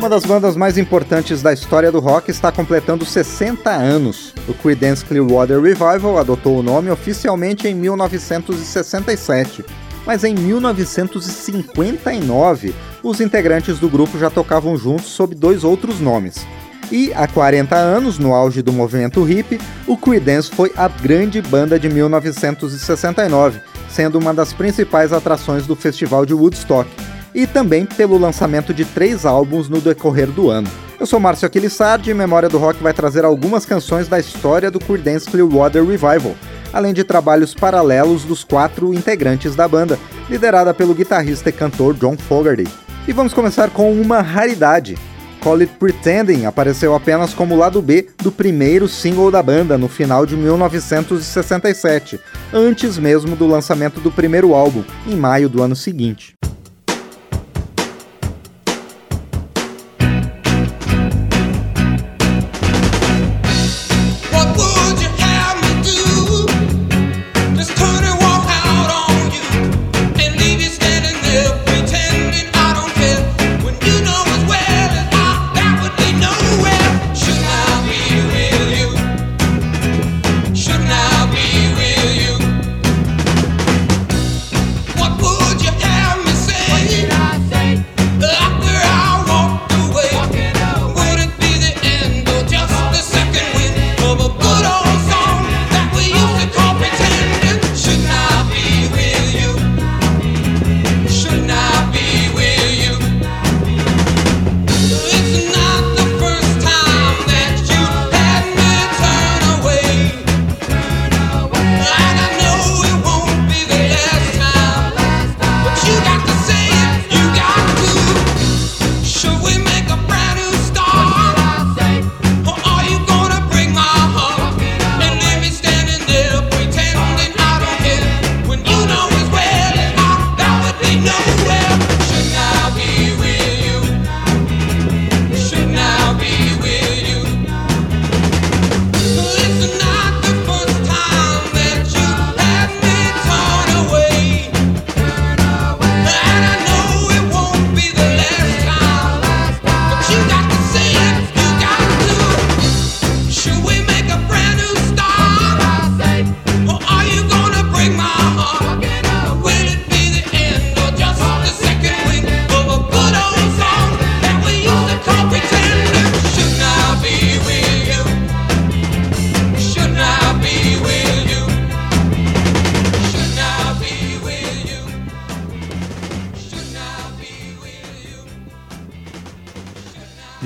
Uma das bandas mais importantes da história do rock está completando 60 anos. O Creedence Clearwater Revival adotou o nome oficialmente em 1967, mas em 1959 os integrantes do grupo já tocavam juntos sob dois outros nomes. E há 40 anos, no auge do movimento hip, o Creedence foi a grande banda de 1969, sendo uma das principais atrações do Festival de Woodstock e também pelo lançamento de três álbuns no decorrer do ano. Eu sou Márcio Aquilissardi e Memória do Rock vai trazer algumas canções da história do Creedence Clearwater Revival, além de trabalhos paralelos dos quatro integrantes da banda, liderada pelo guitarrista e cantor John Fogerty. E vamos começar com uma raridade. Call It Pretending apareceu apenas como lado B do primeiro single da banda no final de 1967, antes mesmo do lançamento do primeiro álbum, em maio do ano seguinte.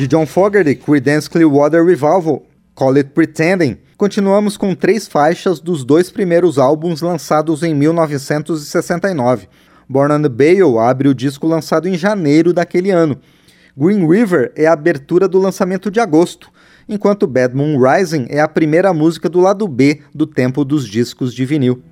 De John Fogerty, Creedence Clearwater Revival, Call It Pretending, continuamos com três faixas dos dois primeiros álbuns lançados em 1969. Born on the Bale abre o disco lançado em janeiro daquele ano. Green River é a abertura do lançamento de agosto, enquanto Bad Moon Rising é a primeira música do lado B do tempo dos discos de vinil.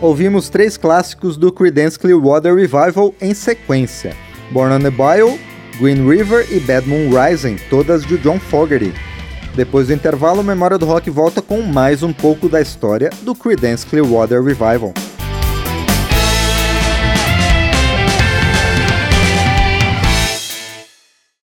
Ouvimos três clássicos do Creedence Clearwater Revival em sequência: Born on the Bayou, Green River e Bad Moon Rising, todas de John Fogerty. Depois do intervalo, Memória do Rock volta com mais um pouco da história do Creedence Clearwater Revival.